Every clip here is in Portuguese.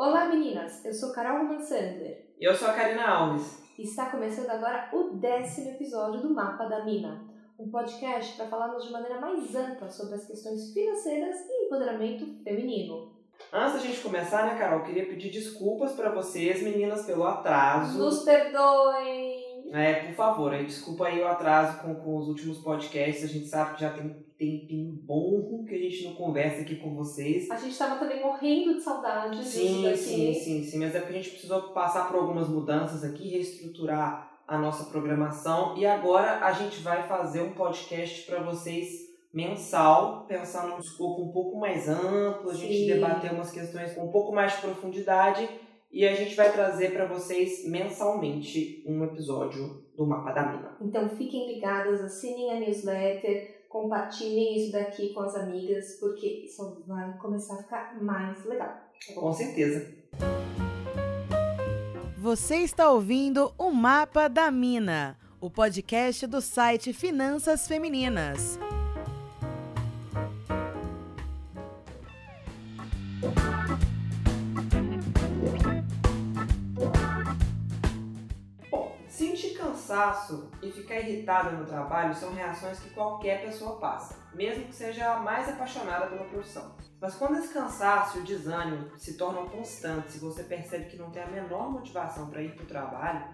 Olá meninas, eu sou Carol Mansander. E eu sou a Karina Alves. Está começando agora o décimo episódio do Mapa da Mina, um podcast para falarmos de maneira mais ampla sobre as questões financeiras e empoderamento feminino. Antes da gente começar, né, Carol, queria pedir desculpas para vocês, meninas, pelo atraso. Nos perdoem! É, por favor, aí, desculpa aí o atraso com, com os últimos podcasts. A gente sabe que já tem um tempinho bom que a gente não conversa aqui com vocês. A gente estava também morrendo de saudade Sim, daqui. sim, sim, sim. Mas é porque a gente precisou passar por algumas mudanças aqui, reestruturar a nossa programação. E agora a gente vai fazer um podcast para vocês mensal, pensando num escopo um pouco mais amplo, a gente Sim. debater umas questões com um pouco mais de profundidade e a gente vai trazer para vocês mensalmente um episódio do Mapa da Mina. Então fiquem ligadas, assinem a newsletter, compartilhem isso daqui com as amigas, porque só vai começar a ficar mais legal. tá? Com certeza. Você está ouvindo o Mapa da Mina, o podcast do site Finanças Femininas. Cansaço e ficar irritada no trabalho são reações que qualquer pessoa passa, mesmo que seja a mais apaixonada pela profissão. Mas quando esse cansaço e o desânimo se tornam constantes e você percebe que não tem a menor motivação para ir para o trabalho,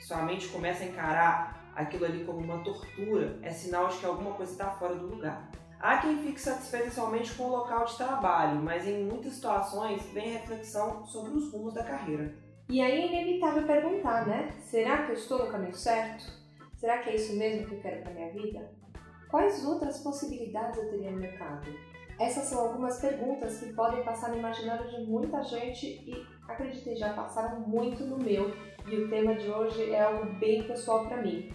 sua mente começa a encarar aquilo ali como uma tortura, é sinal de que alguma coisa está fora do lugar. Há quem fique satisfeito somente com o local de trabalho, mas em muitas situações vem reflexão sobre os rumos da carreira. E aí é inevitável perguntar, né? Será que eu estou no caminho certo? Será que é isso mesmo que eu quero para minha vida? Quais outras possibilidades eu teria no mercado? Essas são algumas perguntas que podem passar no imaginário de muita gente e, acreditem, já passaram muito no meu. E o tema de hoje é algo bem pessoal para mim.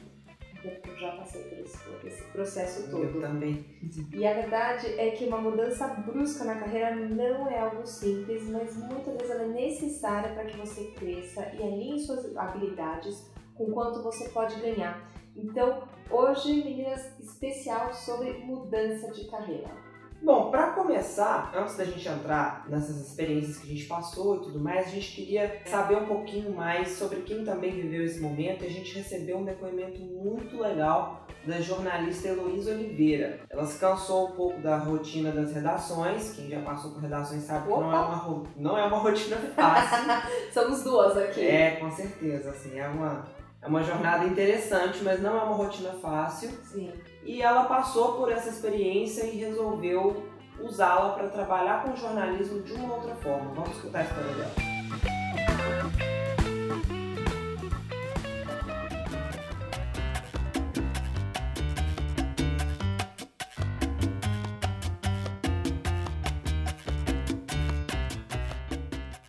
Porque Eu já passei por esse, por esse processo todo. Eu também. E a verdade é que uma mudança brusca na carreira não é algo simples, mas muitas vezes ela é necessária para que você cresça e alinhe suas habilidades com quanto você pode ganhar. Então, hoje, meninas, especial sobre mudança de carreira. Bom, para começar, antes da gente entrar nessas experiências que a gente passou e tudo mais, a gente queria saber um pouquinho mais sobre quem também viveu esse momento e a gente recebeu um depoimento muito legal da jornalista Heloísa Oliveira. Ela se cansou um pouco da rotina das redações, quem já passou por redações sabe que não é, Opa! uma, não é uma rotina fácil. Somos duas aqui. é, com certeza, assim, é uma, é uma jornada interessante, mas não é uma rotina fácil. Sim. E ela passou por essa experiência e resolveu usá-la para trabalhar com jornalismo de uma outra forma. Vamos escutar a história dela.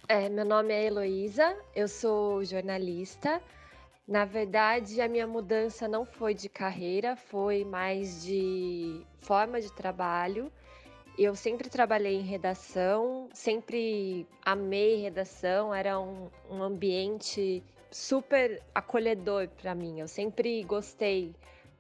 É, meu nome é Heloísa, eu sou jornalista. Na verdade, a minha mudança não foi de carreira, foi mais de forma de trabalho. Eu sempre trabalhei em redação, sempre amei redação, era um, um ambiente super acolhedor para mim. Eu sempre gostei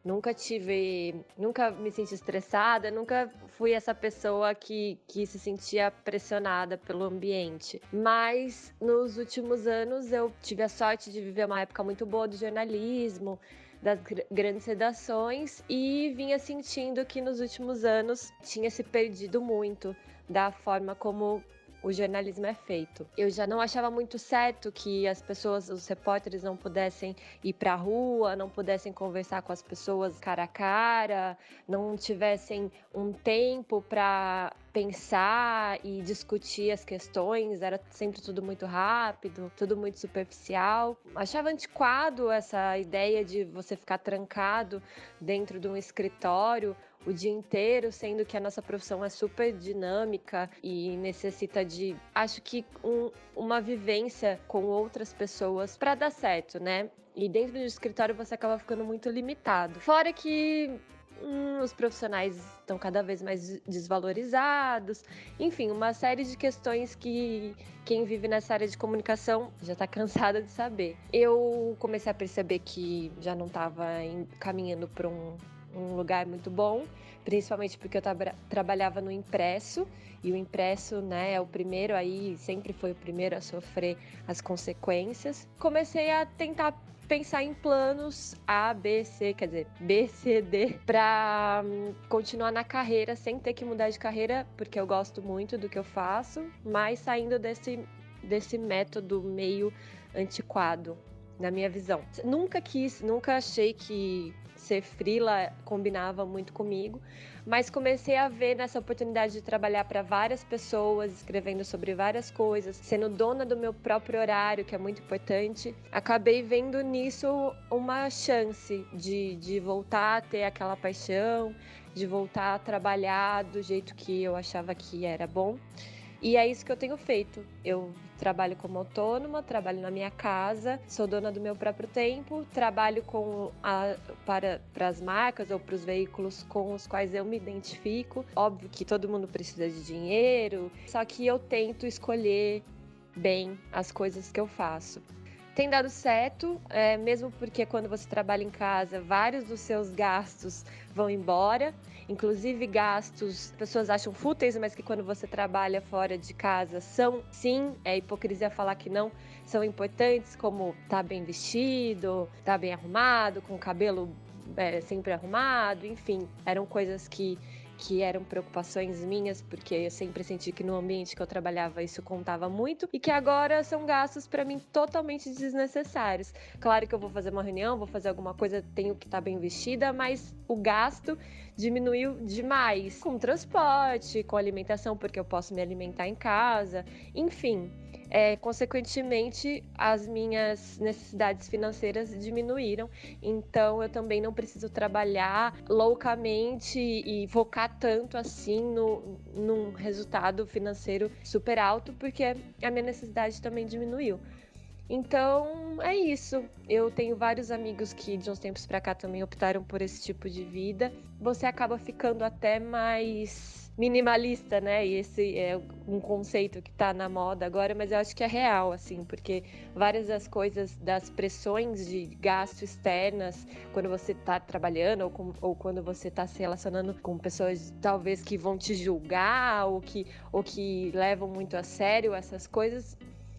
Nunca tive, nunca me senti estressada, nunca fui essa pessoa que, que se sentia pressionada pelo ambiente. Mas nos últimos anos eu tive a sorte de viver uma época muito boa do jornalismo, das gr- grandes redações e vinha sentindo que nos últimos anos tinha se perdido muito da forma como o jornalismo é feito. Eu já não achava muito certo que as pessoas, os repórteres não pudessem ir para a rua, não pudessem conversar com as pessoas cara a cara, não tivessem um tempo para pensar e discutir as questões, era sempre tudo muito rápido, tudo muito superficial. Achava antiquado essa ideia de você ficar trancado dentro de um escritório o dia inteiro, sendo que a nossa profissão é super dinâmica e necessita de, acho que um- uma vivência com outras pessoas para dar certo, né? E dentro do escritório você acaba ficando muito limitado. Fora que hum, os profissionais estão cada vez mais desvalorizados, enfim, uma série de questões que quem vive nessa área de comunicação já está cansada de saber. Eu comecei a perceber que já não estava caminhando para um um lugar muito bom, principalmente porque eu tra trabalhava no impresso e o impresso, né, é o primeiro aí, sempre foi o primeiro a sofrer as consequências. Comecei a tentar pensar em planos A, B, C, quer dizer, B, C, D, para hum, continuar na carreira sem ter que mudar de carreira, porque eu gosto muito do que eu faço, mas saindo desse, desse método meio antiquado, na minha visão. Nunca quis, nunca achei que ser frila combinava muito comigo, mas comecei a ver nessa oportunidade de trabalhar para várias pessoas, escrevendo sobre várias coisas, sendo dona do meu próprio horário, que é muito importante. Acabei vendo nisso uma chance de, de voltar a ter aquela paixão, de voltar a trabalhar do jeito que eu achava que era bom. E é isso que eu tenho feito. Eu trabalho como autônoma, trabalho na minha casa, sou dona do meu próprio tempo, trabalho com a, para, para as marcas ou para os veículos com os quais eu me identifico. Óbvio que todo mundo precisa de dinheiro, só que eu tento escolher bem as coisas que eu faço. Tem dado certo, é, mesmo porque quando você trabalha em casa, vários dos seus gastos vão embora, inclusive gastos pessoas acham fúteis, mas que quando você trabalha fora de casa são, sim, é hipocrisia falar que não, são importantes, como estar tá bem vestido, estar tá bem arrumado, com o cabelo é, sempre arrumado, enfim, eram coisas que que eram preocupações minhas, porque eu sempre senti que no ambiente que eu trabalhava isso contava muito e que agora são gastos para mim totalmente desnecessários. Claro que eu vou fazer uma reunião, vou fazer alguma coisa, tenho que estar tá bem vestida, mas o gasto diminuiu demais com transporte, com alimentação, porque eu posso me alimentar em casa, enfim é, consequentemente, as minhas necessidades financeiras diminuíram. Então, eu também não preciso trabalhar loucamente e focar tanto assim no, num resultado financeiro super alto, porque a minha necessidade também diminuiu. Então é isso. Eu tenho vários amigos que de uns tempos para cá também optaram por esse tipo de vida. Você acaba ficando até mais minimalista, né? E esse é um conceito que está na moda agora, mas eu acho que é real, assim, porque várias das coisas, das pressões de gasto externas, quando você está trabalhando ou, com, ou, quando você está se relacionando com pessoas talvez que vão te julgar ou que, ou que levam muito a sério essas coisas,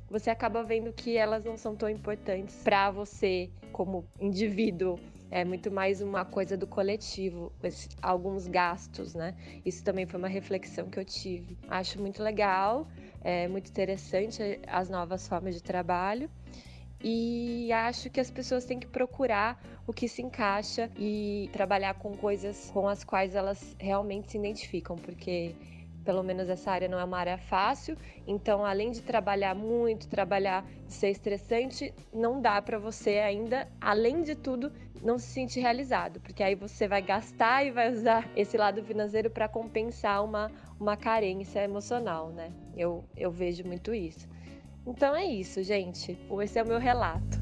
você acaba vendo que elas não são tão importantes para você como indivíduo é muito mais uma coisa do coletivo, esse, alguns gastos, né? Isso também foi uma reflexão que eu tive. Acho muito legal, é muito interessante as novas formas de trabalho. E acho que as pessoas têm que procurar o que se encaixa e trabalhar com coisas com as quais elas realmente se identificam, porque pelo menos essa área não é uma área fácil, então além de trabalhar muito, trabalhar de ser estressante, não dá para você ainda, além de tudo, não se sentir realizado, porque aí você vai gastar e vai usar esse lado financeiro para compensar uma, uma carência emocional, né? Eu, eu vejo muito isso. Então é isso, gente. Esse é o meu relato.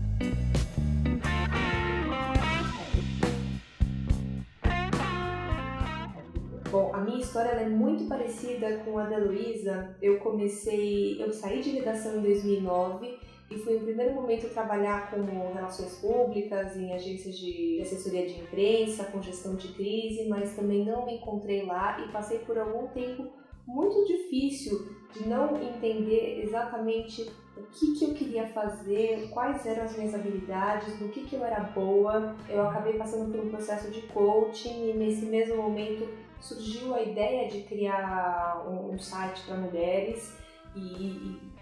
Bom, a minha história é muito parecida com a da Luísa. Eu comecei, eu saí de redação em 2009 e fui no primeiro momento trabalhar com relações públicas, em agências de assessoria de imprensa, com gestão de crise, mas também não me encontrei lá e passei por algum tempo muito difícil de não entender exatamente o que, que eu queria fazer, quais eram as minhas habilidades, no que, que eu era boa. Eu acabei passando por um processo de coaching e nesse mesmo momento surgiu a ideia de criar um, site para mulheres e,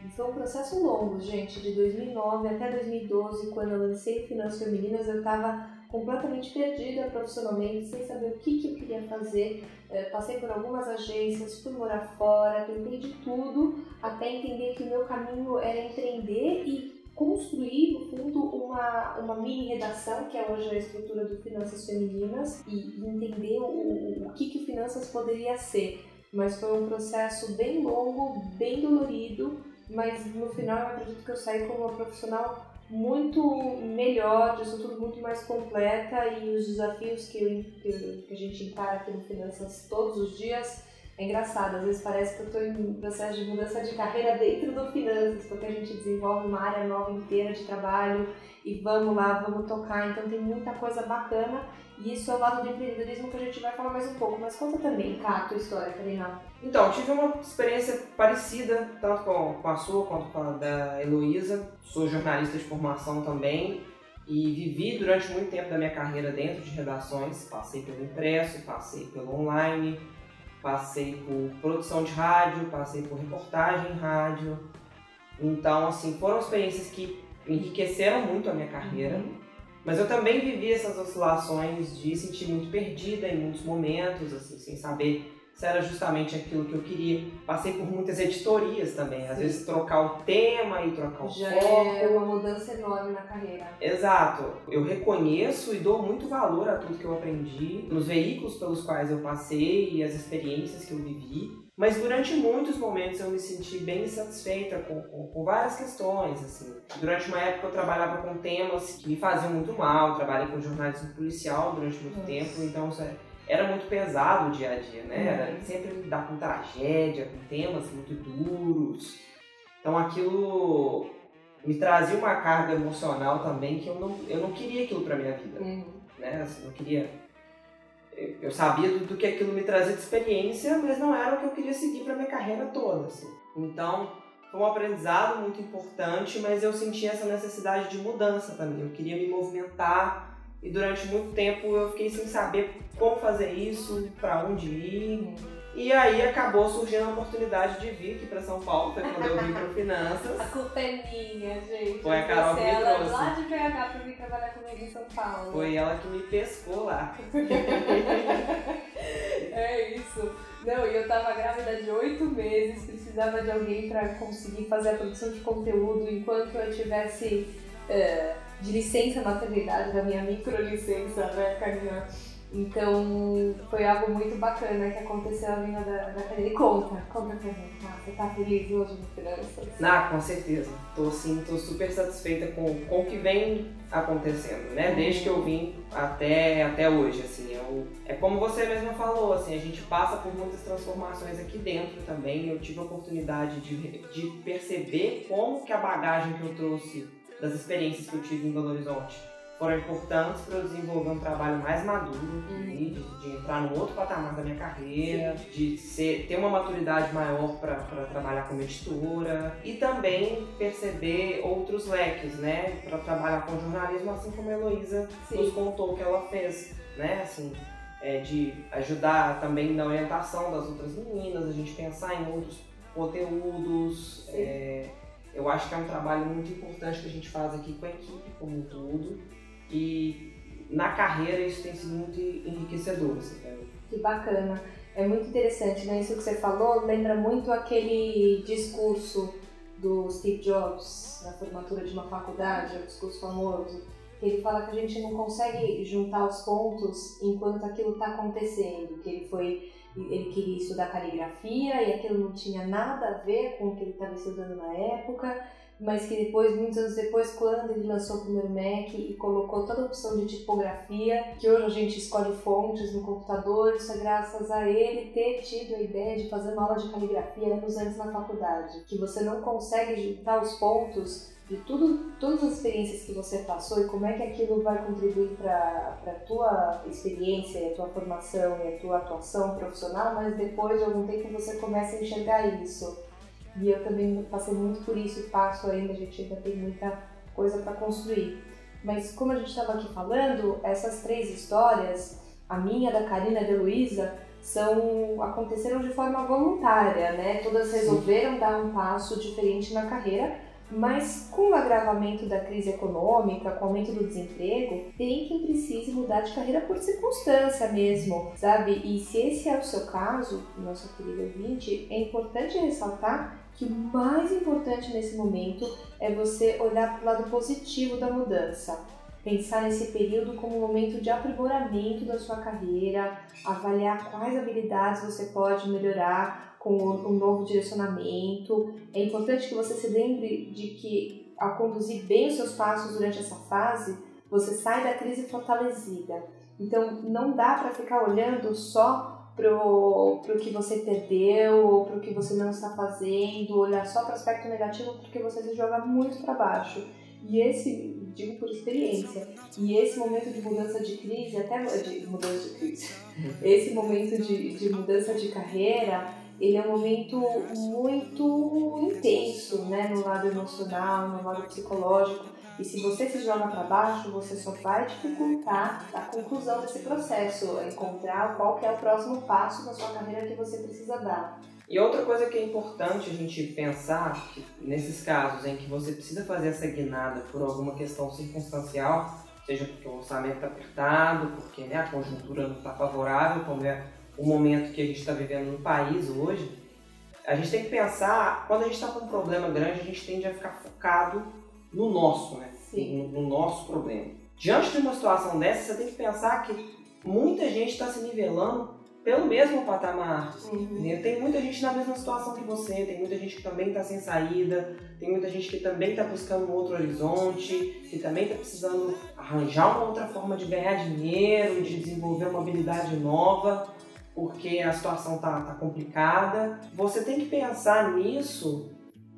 e, foi um processo longo, gente, de 2009 até 2012, quando eu lancei Finanças Femininas, eu estava completamente perdida profissionalmente, sem saber o que, que eu queria fazer. É, passei por algumas agências, fui morar fora, tentei de tudo, até entender que o meu caminho era empreender e construir, no fundo, uma, uma mini redação, que é hoje a estrutura do Finanças Femininas, e entender o, o que, que Finanças poderia ser. Mas foi um processo bem longo, bem dolorido, mas no final eu acredito que eu saí como uma profissional muito melhor, de estrutura muito mais completa e os desafios que, eu, que a gente encara aqui no Finanças todos os dias é engraçado, às vezes parece que eu estou em processo de mudança de carreira dentro do finanças, porque a gente desenvolve uma área nova inteira de trabalho e vamos lá, vamos tocar. Então tem muita coisa bacana e isso é o lado do empreendedorismo que a gente vai falar mais um pouco. Mas conta também, Cá, a tua história, Karina. Então, tive uma experiência parecida, tanto com a sua quanto com a da Heloísa. Sou jornalista de formação também e vivi durante muito tempo da minha carreira dentro de redações. Passei pelo impresso, passei pelo online, passei por produção de rádio, passei por reportagem em rádio. Então, assim, foram experiências que enriqueceram muito a minha carreira. Uhum. Mas eu também vivi essas oscilações de sentir muito perdida em muitos momentos, assim, sem saber se era justamente aquilo que eu queria. Passei por muitas editorias também, às Sim. vezes trocar o tema e trocar o Já foco. é uma mudança enorme na carreira. Exato. Eu reconheço e dou muito valor a tudo que eu aprendi, nos veículos pelos quais eu passei e as experiências que eu vivi. Mas durante muitos momentos eu me senti bem insatisfeita com, com, com, várias questões, assim. Durante uma época eu trabalhava com temas que me faziam muito mal, trabalhei com jornalismo policial durante muito Nossa. tempo, então é, era muito pesado o dia a dia, né? Era uhum. sempre lidar com tragédia, com temas muito duros. Então aquilo me trazia uma carga emocional também que eu não, eu não queria aquilo para minha vida, uhum. né? Assim, não queria eu sabia do, do, que aquilo me trazia de experiência, mas não era o que eu queria seguir para minha carreira toda. Assim. Então, foi um aprendizado muito importante, mas eu senti essa necessidade de mudança também. Eu queria me movimentar e durante muito tempo eu fiquei sem saber como fazer isso, para onde ir. E aí acabou surgindo a oportunidade de vir aqui para São Paulo, foi quando eu vim para Finanças. A culpa é minha, gente. Foi a Carol que me ela trouxe. lá de BH para vir trabalhar comigo em São Paulo. Foi ela que me pescou lá. é isso. Não, e eu tava grávida de oito meses, precisava de alguém para conseguir fazer a produção de conteúdo enquanto eu tivesse uh, de licença maternidade, da minha micro licença, né, Carminha? Então foi algo muito bacana que aconteceu a vinda da, da Karine. Conta, conta pra mim, tá? Você tá feliz hoje no Finanças? Ah, com certeza. Tô sim, tô super satisfeita com, com o que vem acontecendo, né? Desde que eu vim até, até hoje, assim. Eu, é como você mesma falou, assim, a gente passa por muitas transformações aqui dentro também. Eu tive a oportunidade de, de perceber como que a bagagem que eu trouxe das experiências que eu tive em Belo Horizonte foram importantes para eu desenvolver um trabalho mais maduro, uhum. de, de, entrar num outro patamar da minha carreira, Sim. de ser, ter uma maturidade maior para trabalhar como editora e também perceber outros leques, né, para trabalhar com jornalismo, assim como a Heloísa nos contou que ela fez, né, assim, é, de ajudar também na orientação das outras meninas, a gente pensar em outros conteúdos. É, eu acho que é um trabalho muito importante que a gente faz aqui com a equipe como um todo e na carreira isso tem sido muito enriquecedor. Assim, né? Que bacana. É muito interessante, né? Isso que você falou lembra muito aquele discurso do Steve Jobs na formatura de uma faculdade, um discurso famoso, que ele fala que a gente não consegue juntar os pontos enquanto aquilo está acontecendo, que ele foi ele queria estudar caligrafia e aquilo não tinha nada a ver com o que ele estava estudando na época mas que depois, muitos anos depois, quando ele lançou o primeiro Mac e colocou toda a opção de tipografia, que hoje a gente escolhe fontes no computador, isso é graças a ele ter tido a ideia de fazer uma aula de caligrafia anos antes na faculdade. Que você não consegue juntar os pontos de tudo, todas as experiências que você passou e como é que aquilo vai contribuir para a tua experiência, a tua formação e a tua atuação profissional, mas depois de algum tempo você começa a enxergar isso e eu também passei muito por isso e passo ainda, a gente ainda tem muita coisa para construir. Mas como a gente estava aqui falando, essas três histórias, a minha, da Karina e da Luísa, são aconteceram de forma voluntária, né? Todas resolveram Sim. dar um passo diferente na carreira, mas com o agravamento da crise econômica, com o aumento do desemprego, tem quem precise mudar de carreira por circunstância mesmo, sabe? E se esse é o seu caso, nosso querido ouvinte, é importante ressaltar que o mais importante nesse momento é você olhar para o lado positivo da mudança. Pensar nesse período como um momento de aprimoramento da sua carreira, avaliar quais habilidades você pode melhorar com um novo direcionamento. É importante que você se lembre de que, ao conduzir bem os seus passos durante essa fase, você sai da crise fortalecida. Então, não dá para ficar olhando só pro, pro que você perdeu ou pro que você não está fazendo, olhar só para o aspecto negativo porque você se joga muito para baixo. E esse, digo por experiência, e esse momento de mudança de crise, até de mudança de crise, esse momento de, de mudança de carreira, ele é um momento muito intenso, né, no lado emocional, no lado psicológico. E se você se joga para baixo, você só vai dificultar a conclusão desse processo, encontrar qual é o próximo passo na sua carreira que você precisa dar. E outra coisa que é importante a gente pensar, nesses casos em que você precisa fazer essa guinada por alguma questão circunstancial, seja porque o orçamento está apertado, porque né, a conjuntura não está favorável, como é o momento que a gente está vivendo no país hoje, a gente tem que pensar, quando a gente está com um problema grande, a gente tende a ficar focado no nosso, né? No, no, nosso problema. Diante de uma situação dessa, você tem que pensar que muita gente está se nivelando pelo mesmo patamar. Uhum. Né? Tem muita gente na mesma situação que você, tem muita gente que também está sem saída, tem muita gente que também está buscando um outro horizonte, que também está precisando arranjar uma outra forma de ganhar dinheiro, de desenvolver uma habilidade nova, porque a situação está tá complicada. Você tem que pensar nisso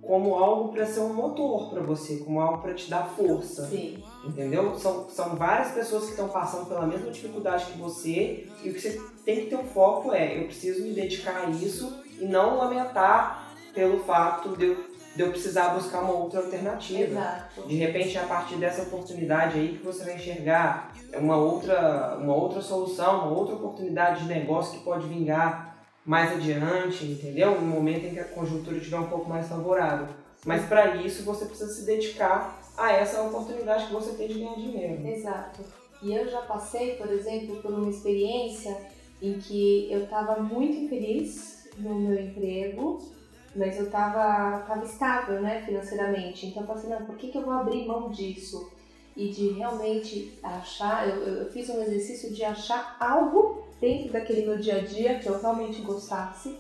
como algo para ser um motor para você, como algo para te dar força. Sim. Entendeu? São, são várias pessoas que estão passando pela mesma dificuldade que você e o que você tem que ter um foco é: eu preciso me dedicar a isso e não lamentar pelo fato de eu, de eu precisar buscar uma outra alternativa. Exato. De repente, é a partir dessa oportunidade aí que você vai enxergar uma outra, uma outra solução, uma outra oportunidade de negócio que pode vingar mais adiante, entendeu? No momento em que a conjuntura estiver um pouco mais favorável. Mas para isso você precisa se dedicar a essa oportunidade que você tem de ganhar dinheiro. Exato. E eu já passei, por exemplo, por uma experiência em que eu estava muito infeliz no meu emprego, mas eu estava tava estável, né, financeiramente. Então eu falei assim, não, por que, que eu vou abrir mão disso? E de realmente achar, eu, eu fiz um exercício de achar algo dentro daquele meu dia a dia que eu realmente gostasse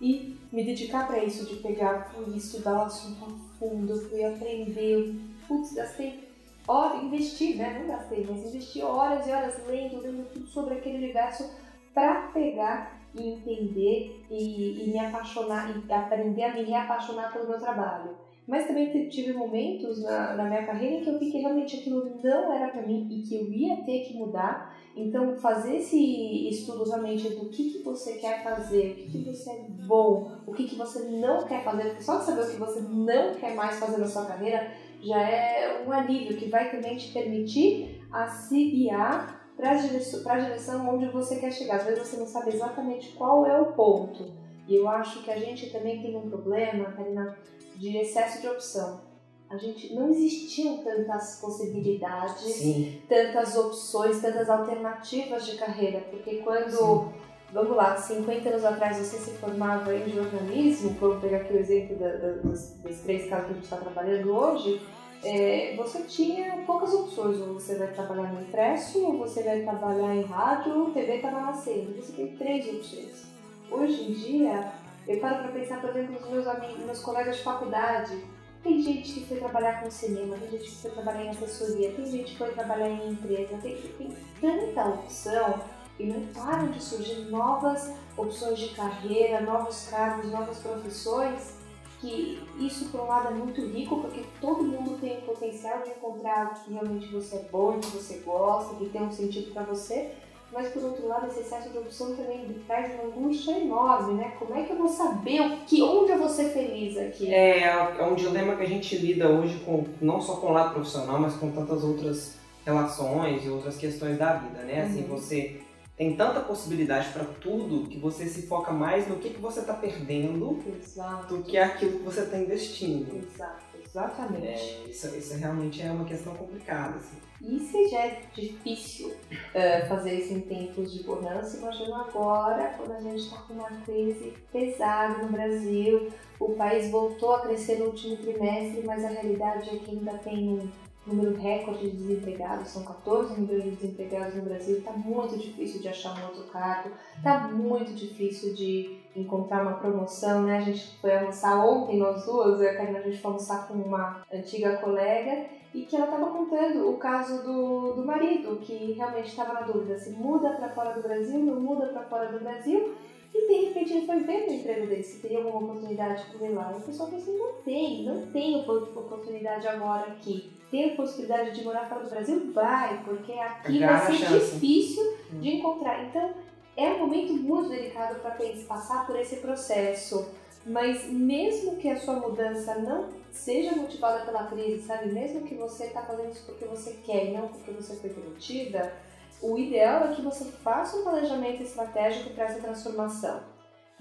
e me dedicar para isso, de pegar, fui estudar o assunto a fundo, fui aprender, putz, gastei horas, investi, né? Não gastei, mas investi horas e horas lendo, lendo tudo sobre aquele universo para pegar e entender e, e, me apaixonar e aprender a me reapaixonar pelo meu trabalho. Mas também tive momentos na, na minha carreira em que eu vi que realmente aquilo não era para mim e que eu ia ter que mudar então, fazer esse estudo realmente do que, que você quer fazer, o que, que você é bom, o que, que você não quer fazer, porque só de saber o que você não quer mais fazer na sua carreira já é um alívio que vai também te permitir a se guiar para a direção, direção onde você quer chegar. Às vezes você não sabe exatamente qual é o ponto. E eu acho que a gente também tem um problema, Karina, de excesso de opção a gente não existiam tantas possibilidades, Sim. tantas opções, tantas alternativas de carreira, porque quando, Sim. vamos lá, 50 anos atrás você se formava em jornalismo, vamos pegar aqui o exemplo da, da, dos, dos, três casos que a gente está trabalhando hoje, é, você tinha poucas opções, ou você vai trabalhar no impresso, ou você vai trabalhar em rádio, TV estava nascendo, você tem três opções. Hoje em dia, eu paro para pensar, por exemplo, nos meus amigos, meus colegas de faculdade, tem gente que foi trabalhar com cinema, tem gente que foi trabalhar em assessoria, tem gente que foi trabalhar em empresa, tem, tem tanta opção e não param de surgir novas opções de carreira, novos cargos, novas profissões, que isso por um lado é muito rico, porque potencial de encontrar o que realmente você é bom, que você gosta, que tem um sentido para você, mas por outro lado esse excesso de opção também traz uma angústia enorme, né? Como é que eu vou saber o que, onde eu vou ser feliz aqui? É, é um dilema que a gente lida hoje com não só com o lado profissional, mas com tantas outras relações e outras questões da vida, né? Assim, uhum. você tem tanta possibilidade para tudo que você se foca mais no que, que você está perdendo Exato. do que aquilo que está investindo. Exato, exatamente. É, isso, isso realmente é uma questão complicada. Assim. E se já é difícil uh, fazer isso em tempos de bonança, imagina agora, quando a gente está com uma crise pesada no Brasil, o país voltou a crescer no último trimestre, mas a realidade é que ainda tem um número recorde de desempregados, são 14 milhões de desempregados no Brasil, está muito difícil de achar um outro cargo, está muito difícil de encontrar uma promoção, né? A gente foi almoçar ontem, nós duas, e a Karina, a gente foi almoçar com uma antiga colega e que ela estava contando o caso do, do marido, que realmente estava na dúvida se muda para fora do Brasil, não muda para fora do Brasil, e de repente ele foi ver o emprego dele, se teria alguma oportunidade por ele lá. E o pessoal falou assim: não tem, não tem oportunidade agora aqui. Tem a possibilidade de morar fora do Brasil? Vai, porque aqui vai ser difícil de encontrar. Então é um momento muito delicado para passar por esse processo. Mas mesmo que a sua mudança não seja motivada pela crise, sabe? Mesmo que você está fazendo isso porque você quer e não porque você foi permitida, o ideal é que você faça um planejamento estratégico para essa transformação.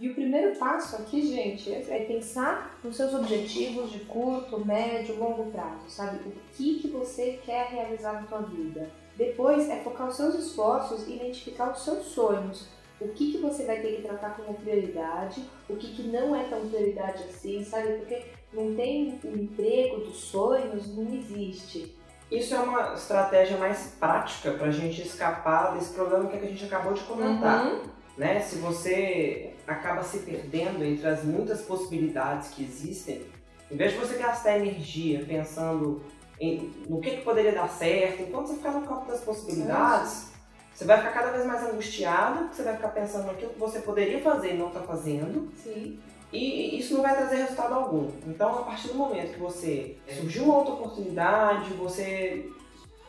E o primeiro passo aqui, gente, é pensar nos seus objetivos de curto, médio, longo prazo, sabe? O que, que você quer realizar na sua vida. Depois é focar os seus esforços e identificar os seus sonhos. O que, que você vai ter que tratar como prioridade, o que, que não é tão prioridade assim, sabe? Porque não tem o emprego dos sonhos, não existe. Isso é uma estratégia mais prática para a gente escapar desse problema que a gente acabou de comentar. Uhum. Né? Se você acaba se perdendo entre as muitas possibilidades que existem, em vez de você gastar energia pensando em, no que, que poderia dar certo, enquanto você ficar no campo das possibilidades, você vai ficar cada vez mais angustiado, você vai ficar pensando naquilo que você poderia fazer e não está fazendo. Sim. E isso não vai trazer resultado algum. Então, a partir do momento que você surgiu uma outra oportunidade, você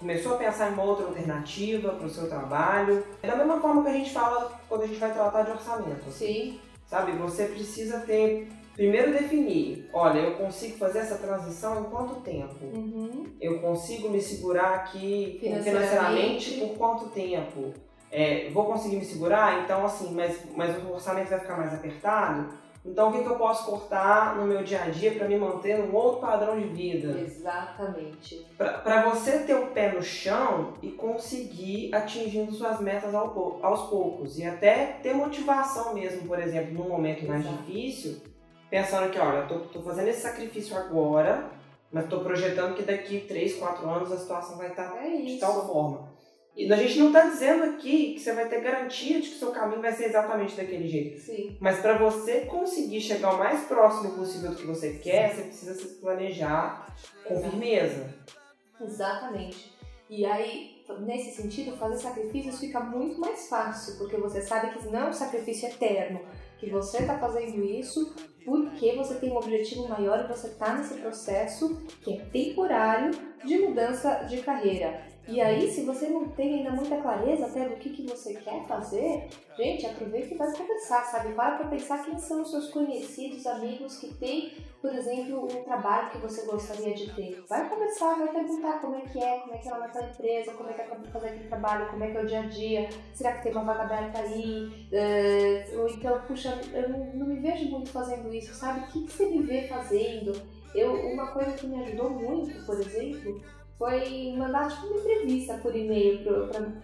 começou a pensar em uma outra alternativa para o seu trabalho, é da mesma forma que a gente fala quando a gente vai tratar de orçamento. Sim. Sabe, você precisa ter primeiro definir, olha, eu consigo fazer essa transição em quanto tempo? Uhum. Eu consigo me segurar aqui financeiramente, financeiramente por quanto tempo? É, vou conseguir me segurar? Então, assim, mas, mas o orçamento vai ficar mais apertado? Então, o que, que eu posso cortar no meu dia a dia para me manter num outro padrão de vida? Exatamente. Para você ter o pé no chão e conseguir atingindo suas metas ao, aos poucos. E até ter motivação mesmo, por exemplo, num momento mais Exato. difícil, pensando que, olha, eu tô, tô fazendo esse sacrifício agora, mas estou projetando que daqui 3, 4 anos a situação vai estar é de tal forma. E a gente não está dizendo aqui que você vai ter garantia de que o seu caminho vai ser exatamente daquele jeito. Sim. Mas para você conseguir chegar o mais próximo possível do que você quer, você precisa se planejar com firmeza. Exatamente. E aí, nesse sentido, fazer sacrifícios fica muito mais fácil, porque você sabe que não é um sacrifício eterno, que você está fazendo isso porque você tem um objetivo maior e você está nesse processo que é temporário de mudança de carreira. E aí, se você não tem ainda muita clareza até do que, que você quer fazer, gente, aproveita e vai conversar, sabe? Para para pensar quem são os seus conhecidos, amigos que têm, por exemplo, um trabalho que você gostaria de ter. Vai conversar, vai perguntar como é que é, como é que é lá naquela empresa, como é que é fazer aquele trabalho, como é que é o dia a dia, será que tem uma vaga aberta aí? Uh, ou então, puxa, eu não, não, me vejo muito fazendo isso, sabe? O que, que você me vê fazendo? Eu, uma coisa que me ajudou muito, por exemplo, foi mandar tipo uma entrevista por e-mail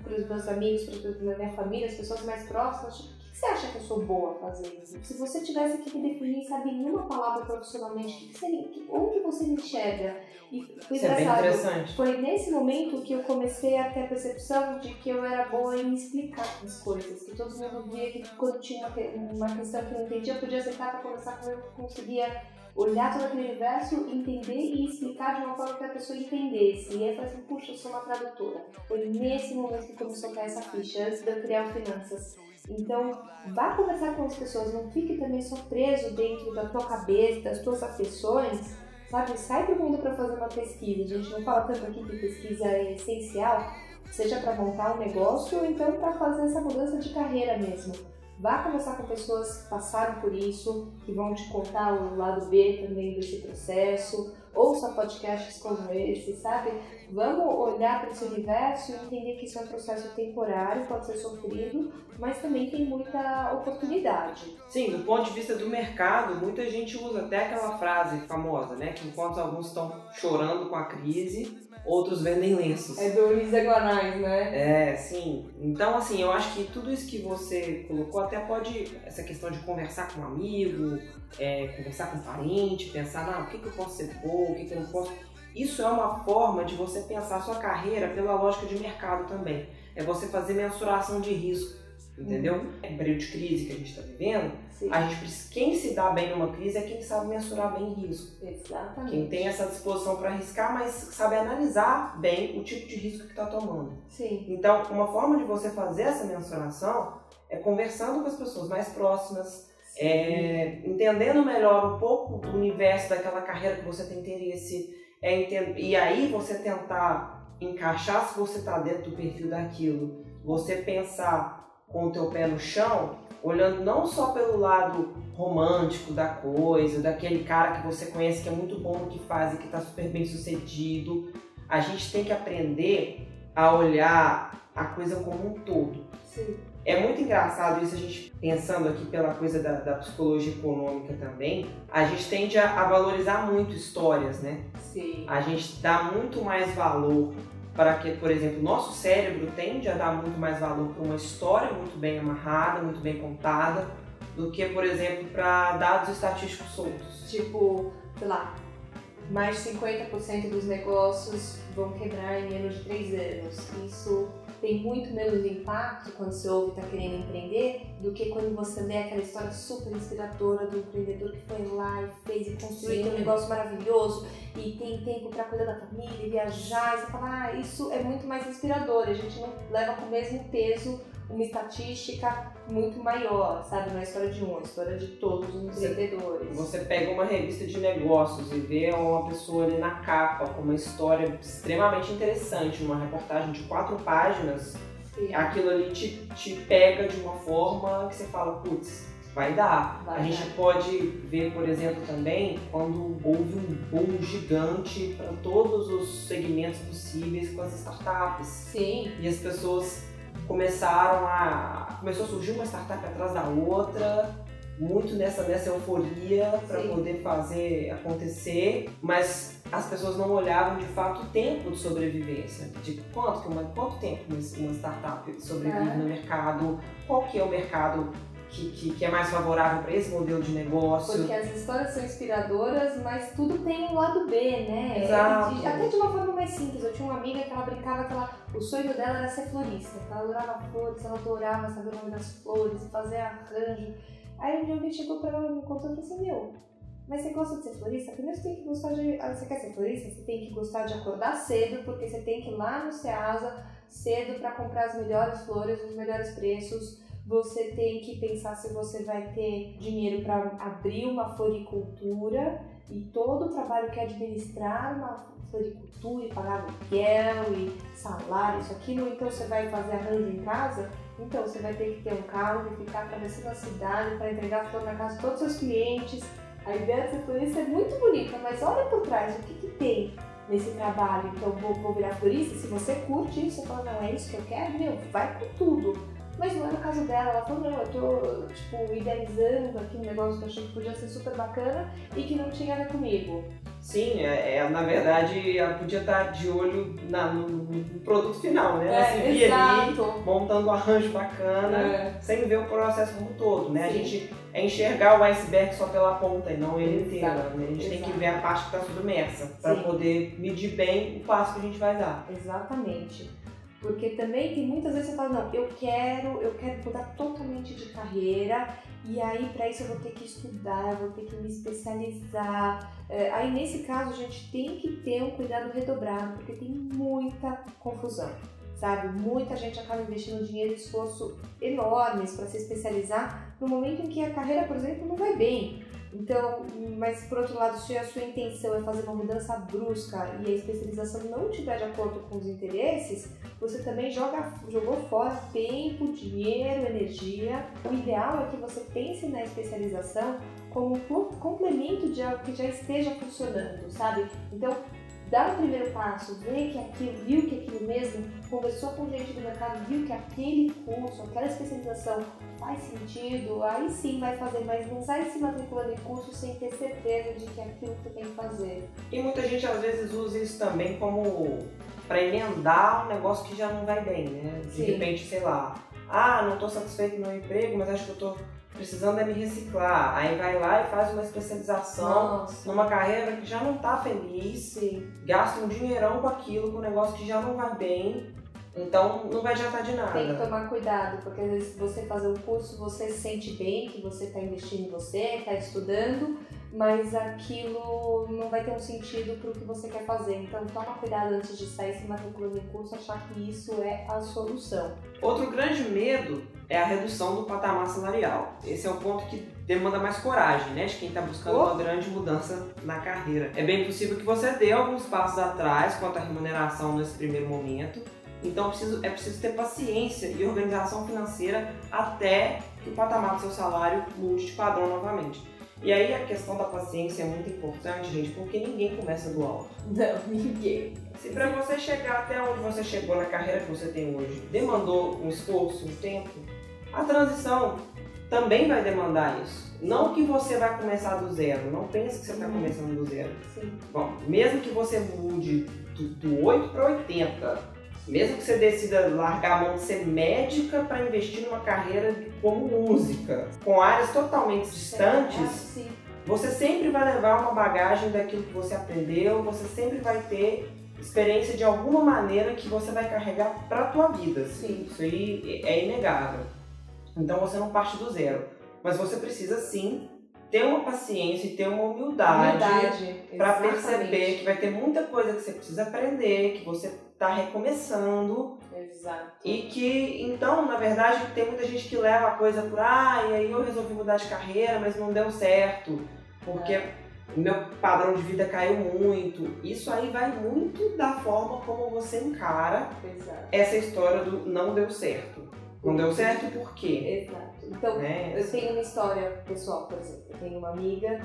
para os meus amigos, para minha família, as pessoas mais próximas. Tipo, o que você acha que eu sou boa fazendo? Se você tivesse que me definir, sabe, em uma palavra profissionalmente, que que seria, onde você me enxerga? E foi Isso é interessante. Foi nesse momento que eu comecei a ter a percepção de que eu era boa em explicar as coisas. Que todo mundo via que quando tinha uma, uma questão que eu não entendia, eu podia sentar para conversar com eu, conseguia olhar todo aquele universo, entender e explicar de uma forma que a pessoa entendesse. E aí falei assim, puxa, eu sou uma tradutora. Foi nesse momento que começou a cair essa ficha, antes de eu criar o Finanças. Então, vá conversar com as pessoas, não fique também só preso dentro da tua cabeça, das tuas aflições, sabe? Sai do mundo para fazer uma pesquisa. A gente não fala tanto aqui que pesquisa é essencial, seja para montar um negócio ou então para fazer essa mudança de carreira mesmo. Vá conversar com pessoas que passaram por isso, que vão te contar o lado B também desse processo. Ouça podcasts como esse, sabe? Vamos olhar para esse universo e entender que isso é um processo temporário, pode ser sofrido, mas também tem muita oportunidade. Sim, do ponto de vista do mercado, muita gente usa até aquela frase famosa, né? Que enquanto alguns estão chorando com a crise, outros vendem lenços. É do Guanais, né? É, sim. Então, assim, eu acho que tudo isso que você colocou até pode, essa questão de conversar com um amigo, é, conversar com um parente, pensar, não, o que, que eu posso ser bom, o que, que eu não posso. Isso é uma forma de você pensar a sua carreira pela lógica de mercado também. É você fazer mensuração de risco, entendeu? Uhum. É período de crise que a gente está vivendo, Sim. a gente quem se dá bem numa crise é quem sabe mensurar bem risco. Exatamente. Quem tem essa disposição para arriscar, mas sabe analisar bem o tipo de risco que está tomando. Sim. Então, uma forma de você fazer essa mensuração é conversando com as pessoas mais próximas, é, entendendo melhor um pouco do universo daquela carreira que você tem interesse, é, e aí você tentar encaixar se você está dentro do perfil daquilo, você pensar com o teu pé no chão, olhando não só pelo lado romântico da coisa, daquele cara que você conhece que é muito bom no que faz e que está super bem sucedido. A gente tem que aprender a olhar a coisa como um todo. Sim. É muito engraçado isso, a gente pensando aqui pela coisa da, da psicologia econômica também, a gente tende a, a, valorizar muito histórias, né? Sim. A gente dá muito mais valor para que, por exemplo, nosso cérebro tende a dar muito mais valor para uma história muito bem amarrada, muito bem contada, do que, por exemplo, para dados estatísticos soltos. Tipo, sei lá, mais de 50% dos negócios vão quebrar em menos de 3 anos. Isso tem muito menos impacto quando você ouve e está querendo empreender do que quando você lê aquela história super inspiradora do empreendedor que foi lá e fez e construiu um negócio maravilhoso e tem tempo para cuidar da família, viajar. E você fala, ah, isso é muito mais inspirador. A gente não leva com o mesmo peso uma estatística muito maior, sabe? Não é história de um, é história de todos os empreendedores. Você pega uma revista de negócios e vê uma pessoa ali na capa com uma história extremamente interessante, uma reportagem de quatro páginas, Sim. aquilo ali te, te pega de uma forma que você fala, putz, vai dar. Vai a gente dar. pode ver, por exemplo, também quando houve um boom gigante para todos os segmentos possíveis com as startups. Sim. E as pessoas começaram a. começou a surgir uma startup atrás da outra, muito nessa, nessa euforia para poder fazer acontecer, mas as pessoas não olhavam de fato o tempo de sobrevivência, de quanto, uma, quanto tempo uma startup sobrevive é. no mercado, qual que é o mercado que, que, que, é mais favorável para esse modelo de negócio. Porque as histórias são inspiradoras, mas tudo tem um lado B, né? Exato. De, até de uma forma mais simples. Eu tinha uma amiga que ela brincava que ela, o sonho dela era ser florista. Ela adorava flores, ela adorava saber o nome das flores, fazer arranjo. Aí um dia alguém chegou pra ela e me contou e falou assim, meu, mas você gosta de ser florista? Primeiro você tem que gostar de. Ah, você quer ser florista? Você tem que gostar de acordar cedo, porque você tem que ir lá no Ceasa cedo para comprar as melhores flores, os melhores preços você tem que pensar se você vai ter dinheiro para abrir uma floricultura e todo o trabalho que é administrar uma floricultura e pagar aluguel e salário, isso, aquilo, então você vai fazer arranjo em casa, então você vai ter que ter um carro e ficar atravessando a cidade para entregar flor na casa de todos os seus clientes. A ideia dessa florista é muito bonita, mas olha por trás, o que, que tem nesse trabalho? Então vou, vou virar florista, se você curte isso, você fala, não, é isso que eu quero, meu, vai com tudo mas não é no caso dela, ela falou, não, eu tô, tipo, idealizando aqui um negócio que eu achei que podia ser super bacana e que não tinha a ver comigo. Sim, é, é, na verdade ela podia estar de olho na, no, no, produto final, né? Ela é, se via exato. ali montando um arranjo bacana, é. sem ver o processo como um todo, né? Sim. A gente é enxergar o iceberg só pela ponta e não ele inteiro, né? A gente exato. tem que ver a parte que está submersa para poder medir bem o passo que a gente vai dar. Exatamente. Porque também tem muitas vezes você fala, não, eu quero, eu quero mudar totalmente de carreira e aí para isso eu vou ter que estudar, eu vou ter que me especializar. É, aí nesse caso a gente tem que ter um cuidado redobrado, porque tem muita confusão, sabe? Muita gente acaba investindo dinheiro e esforço enormes para se especializar no momento em que a carreira, por exemplo, não vai bem. Então, mas por outro lado, se a sua intenção é fazer uma mudança brusca e a especialização não estiver de acordo com os interesses, você também joga, jogou fora tempo, dinheiro, energia. O ideal é que você pense na especialização como um complemento de algo que já esteja funcionando, sabe? Então, dá o primeiro passo, vê que aquilo, viu que aquilo mesmo, conversou com gente do mercado, viu que aquele curso, aquela especialização faz sentido, aí sim vai fazer, mas não sai se matriculando em curso sem ter certeza de que é aquilo que tem que fazer. E muita gente às vezes usa isso também como para emendar um negócio que já não vai bem, né? De sim. repente, sei lá, ah, não estou satisfeito no meu emprego, mas acho que eu estou precisando é me reciclar. Aí vai lá e faz uma especialização Nossa. numa carreira que já não tá feliz, Sim. gasta um dinheirão com aquilo, com um negócio que já não vai bem, então não vai adiantar de nada. Tem que tomar cuidado, porque às vezes você fazer um curso, você se sente bem, que você está investindo em você, está estudando, mas aquilo não vai ter um sentido para o que você quer fazer. Então toma cuidado antes de sair se matriculando em curso, achar que isso é a solução. Outro grande medo é a redução do patamar salarial. Esse é o ponto que demanda mais coragem, né, de quem está buscando Oh. uma grande mudança na carreira. É bem possível que você dê alguns passos atrás quanto à remuneração nesse primeiro momento. Então preciso- é preciso ter paciência e organização financeira até que o patamar do seu salário mude de padrão novamente. E aí a questão da paciência é muito importante, gente, porque ninguém começa do alto. Não, ninguém. Se para você chegar até onde você chegou na carreira que você tem hoje, demandou um esforço, um tempo, a transição também vai demandar isso. Não que você vai começar do zero, não pense que você está Uhum. começando do zero. Sim. Bom, mesmo que você mude do, do 8 para 80, mesmo que você decida largar a mão de ser médica para investir numa carreira como música, com áreas totalmente Ah, distantes, sim. você sempre vai levar uma bagagem daquilo que você aprendeu, você sempre vai ter experiência de alguma maneira que você vai carregar para a tua vida. Sim. Isso aí é inegável. Então você não parte do zero, mas você precisa sim ter uma paciência e ter uma humildade, para perceber que vai ter muita coisa que você precisa aprender, que você está recomeçando Exato. e que, então, na verdade, tem muita gente que leva a coisa por ah, e aí eu resolvi mudar de carreira, mas não deu certo, porque o meu padrão de vida caiu muito. Isso aí vai muito da forma como você encara Exato. essa história do não deu certo. Não deu certo por quê? Exato. Então, Né? Eu tenho uma história pessoal, por exemplo. Eu tenho uma amiga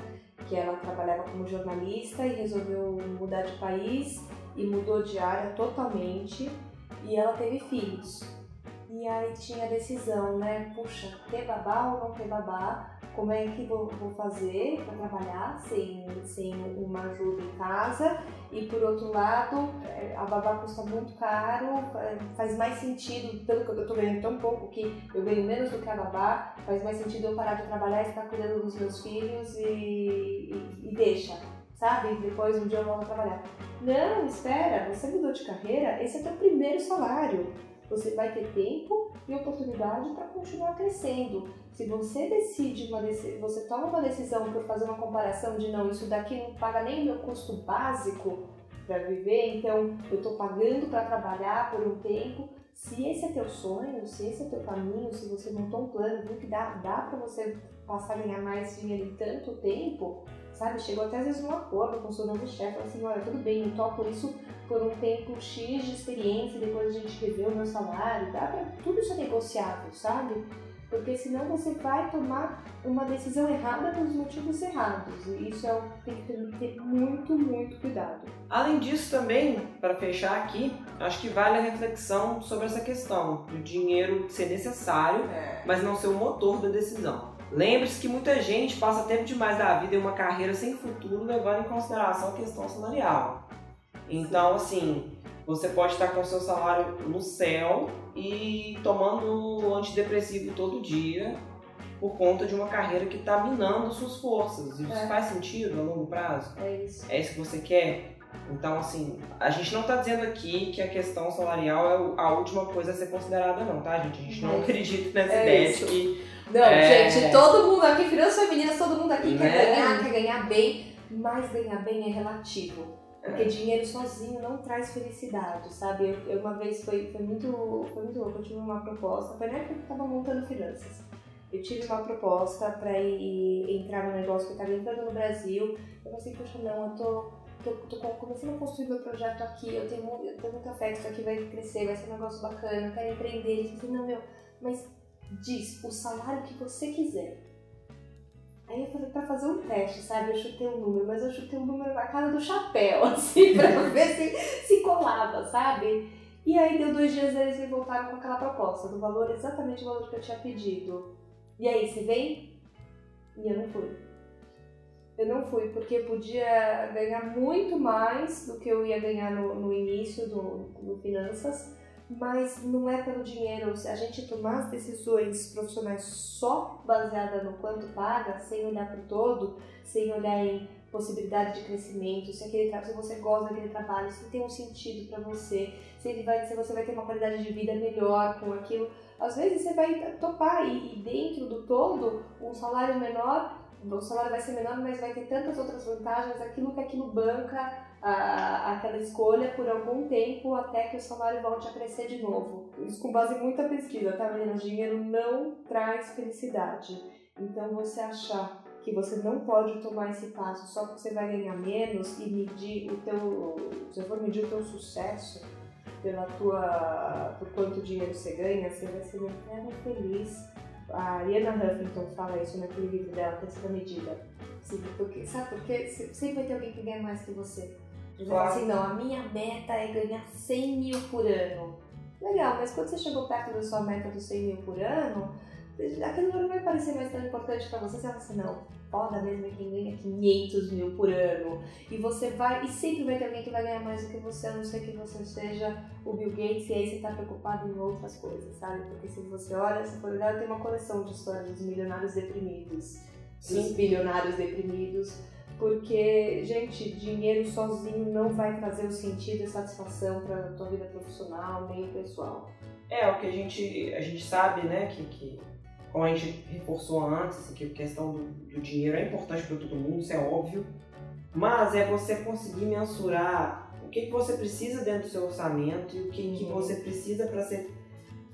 que ela trabalhava como jornalista e resolveu mudar de país e mudou de área totalmente e ela teve filhos. E aí tinha a decisão, né? Puxa, ter babá ou não ter babá? Como é que vou, vou fazer para trabalhar sem, sem uma ajuda em casa? E por outro lado, eh, a babá custa muito caro, eh, faz mais sentido, tanto que eu tô ganhando tão pouco que eu ganho menos do que a babá, faz mais sentido eu parar de trabalhar e ficar cuidando dos meus filhos e, e, e deixa, sabe? Depois um dia eu volto a trabalhar. Não, espera, você mudou de carreira, esse é teu primeiro salário. Você vai ter tempo e oportunidade para continuar crescendo. Se você decide uma você toma uma decisão por fazer uma comparação de não, isso daqui não paga nem o meu custo básico para viver, então eu estou pagando para trabalhar por um tempo. Se esse é teu sonho, se esse é teu caminho, se você montou um plano, viu que dá, dá para você passar a ganhar mais dinheiro em tanto tempo, sabe? Chegou até às vezes um acordo com o seu novo chefe, falou assim, olha, tudo bem, eu topo isso por um tempo X de experiência, depois a gente revê o meu salário, dá pra, tudo isso é negociável, sabe? Porque senão você vai tomar uma decisão errada pelos motivos errados. E isso é, o- tem que ter, ter muito, muito cuidado. Além disso, também, para fechar aqui, acho que vale a reflexão sobre essa questão do dinheiro ser necessário, mas não ser o motor da decisão. Lembre-se que muita gente passa tempo demais da vida em uma carreira sem futuro, levando em consideração a questão salarial. Então, assim, você pode estar com o seu salário no céu e tomando antidepressivo todo dia por conta de uma carreira que está minando suas forças. Isso É. faz sentido a longo prazo? É isso. É isso que você quer? Então, assim, a gente não tá dizendo aqui que a questão salarial é a última coisa a ser considerada, não, tá, gente? A gente não acredita nessa É ideia isso. de que. Não, É. gente, todo mundo aqui, finanças femininas, todo mundo aqui quer Né? ganhar, quer ganhar bem, mas ganhar bem é relativo. Porque É. dinheiro sozinho não traz felicidade, sabe? Eu, eu uma vez foi, foi, muito, foi muito louco, eu tive uma proposta, foi na época que eu tava montando finanças. Eu tive uma proposta pra ir entrar no negócio que eu tava entrando no Brasil. Eu falei assim, poxa, não, eu tô, tô, tô com- começando a construir meu projeto aqui, eu tenho, eu tenho muita fé que isso aqui vai crescer, vai ser um negócio bacana, eu quero empreender. Ele falou assim, não, meu, mas diz o salário que você quiser. Aí eu falei pra fazer um teste, sabe? Eu chutei um número, mas eu chutei um número na cara do chapéu, assim, pra ver se, se colava, sabe? E aí deu dois dias eles me voltaram com aquela proposta, do valor, exatamente o valor que eu tinha pedido. E aí, você vem? E eu não fui. Eu não fui, porque eu podia ganhar muito mais do que eu ia ganhar no, no início do, do Finanças, mas não é pelo dinheiro. Se a gente tomar as decisões profissionais só baseada no quanto paga, sem olhar para o todo, sem olhar em possibilidade de crescimento, se, aquele se você gosta daquele trabalho, se tem um sentido para você, se, ele vai, se você vai ter uma qualidade de vida melhor com aquilo, às vezes você vai topar e, e dentro do todo, um salário menor o salário vai ser menor, mas vai ter tantas outras vantagens, aquilo que aquilo banca a, aquela escolha por algum tempo até que o salário volte a crescer de novo. Isso com base em muita pesquisa, tá meninas? Dinheiro não traz felicidade. Então você achar que você não pode tomar esse passo só porque você vai ganhar menos e medir o teu, se for medir o teu sucesso pela tua, por quanto dinheiro você ganha, você vai ser eterno feliz. A Ariana Huffington fala isso naquele livro dela, Terceira Medida. Porque, sabe por quê? Sempre vai ter alguém que ganha mais que você. Claro. assim, não, a minha meta é ganhar 100 mil por ano. Legal, mas quando você chegou perto da sua meta dos 100 mil por ano, aquele número vai parecer mais tão importante para você. Você fala assim, não, foda mesmo é quem ganha 500 mil por ano. E você vai, e sempre vai ter alguém que vai ganhar mais do que você, a não ser que você seja o Bill Gates, e aí você tá preocupado em outras coisas, sabe? Porque se você olha, se for olhar, tem uma coleção de histórias dos milionários deprimidos, dos bilionários deprimidos porque, gente, dinheiro sozinho não vai trazer o sentido e satisfação para a tua vida profissional nem pessoal. É, o que a gente, a gente sabe, né, que, que como a gente reforçou antes, assim, que a questão do, do dinheiro é importante para todo mundo, isso é óbvio, mas é você conseguir mensurar o que, que você precisa dentro do seu orçamento e o que, uhum. que você precisa para ser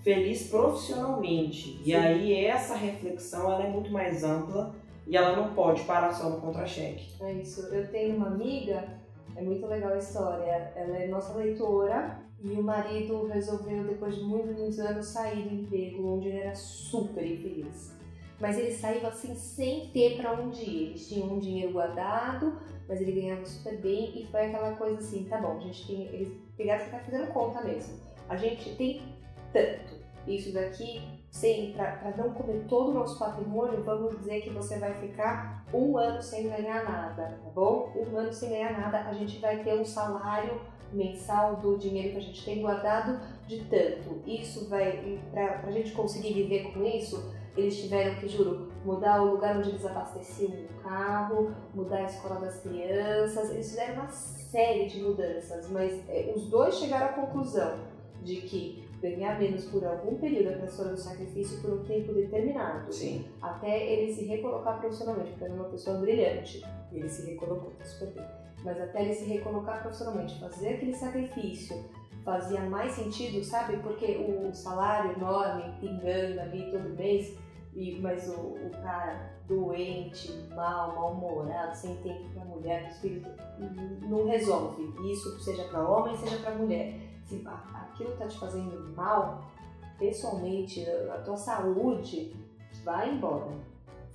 feliz profissionalmente. Sim. E aí essa reflexão ela é muito mais ampla e ela não pode parar só no contra-cheque. É isso. Eu tenho uma amiga, é muito legal a história. Ela é nossa leitora e o marido resolveu, depois de muitos, muitos anos, sair do emprego onde ele era super infeliz. Mas ele saiu assim sem ter para onde ir. Eles tinham um dinheiro guardado, mas ele ganhava super bem e foi aquela coisa assim, tá bom, a gente tem. Eles pegaram e fazendo conta mesmo. A gente tem tanto. Isso daqui sem para não comer todo o nosso patrimônio, vamos dizer que você vai ficar um ano sem ganhar nada, tá bom? Um ano sem ganhar nada, a gente vai ter um salário mensal do dinheiro que a gente tem guardado de tanto. Isso vai, para a gente conseguir viver com isso, eles tiveram que, juro, mudar o lugar onde eles abasteciam o carro, mudar a escola das crianças, eles fizeram uma série de mudanças, mas é, os dois chegaram à conclusão de que ganhar menos por algum período a pessoa do sacrifício por um tempo determinado. Sim. Até ele se recolocar profissionalmente, porque era uma pessoa brilhante. Ele se recolocou, super bem. Mas até ele se recolocar profissionalmente, fazer aquele sacrifício fazia mais sentido, sabe? Porque o salário enorme, pingando ali todo mês, e, mas o, o cara doente, mal, mal-humorado, sem tempo para mulher, para os filhos, não resolve. Isso seja para homem, seja para mulher. Se aquilo está te fazendo mal, pessoalmente, a tua saúde, vai embora.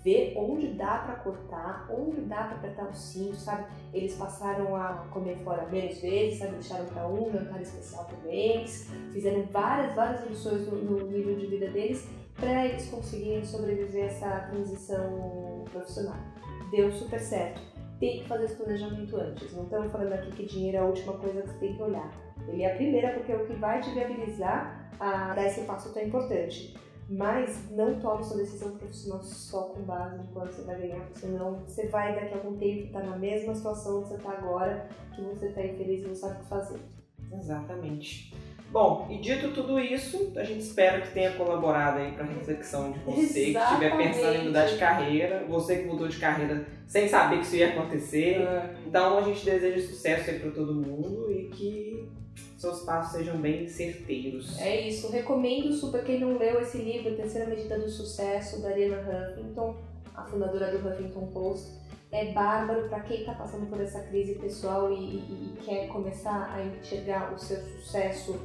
Vê onde dá para cortar, onde dá para apertar o cinto, sabe? Eles passaram a comer fora menos vezes, sabe? Deixaram para um jantar especial por mês, fizeram várias, várias reduções no, no nível de vida deles para eles conseguirem sobreviver a essa transição profissional. Deu super certo. Tem que fazer esse planejamento antes. Não estamos falando aqui que dinheiro é a última coisa que você tem que olhar ele é a primeira porque é o que vai te viabilizar a dar esse passo tão importante. Mas não tome sua decisão profissional só com base em quanto você vai ganhar, porque senão você vai daqui a algum tempo estar na mesma situação que você está agora, que você está infeliz e não sabe o que fazer. Exatamente. Bom, e dito tudo isso, a gente espera que tenha colaborado aí para a reflexão de você Exatamente. que estiver pensando em mudar de carreira, você que mudou de carreira sem saber que isso ia acontecer. É. Então a gente deseja sucesso aí para todo mundo e que seus passos sejam bem certeiros. É isso, recomendo super quem não leu esse livro, Terceira Medida do Sucesso, da Ariana Huffington, a fundadora do Huffington Post. É bárbaro para quem está passando por essa crise pessoal e, e, e quer começar a enxergar o seu sucesso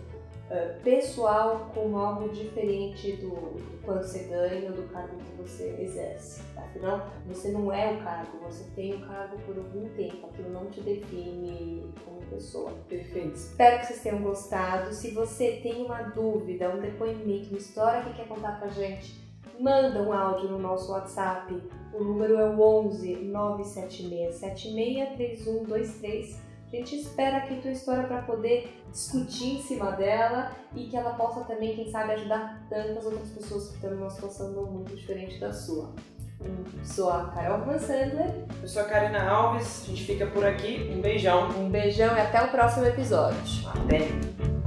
uh, pessoal como algo diferente do, do quanto você ganha ou do cargo que você exerce. Afinal, você não é o cargo, você tem o cargo por algum tempo, aquilo não te define como pessoa. Perfeito. Espero que vocês tenham gostado. Se você tem uma dúvida, um depoimento, uma história que quer contar pra gente, manda um áudio no nosso WhatsApp. O número é o 11 976 76 3123 A gente espera aqui tua história para poder discutir em cima dela e que ela possa também, quem sabe, ajudar tantas outras pessoas que estão numa situação muito diferente da sua. Eu sou a Carol Van Sandler. Eu sou a Karina Alves, a gente fica por aqui. Um beijão. Um beijão e até o próximo episódio. Até!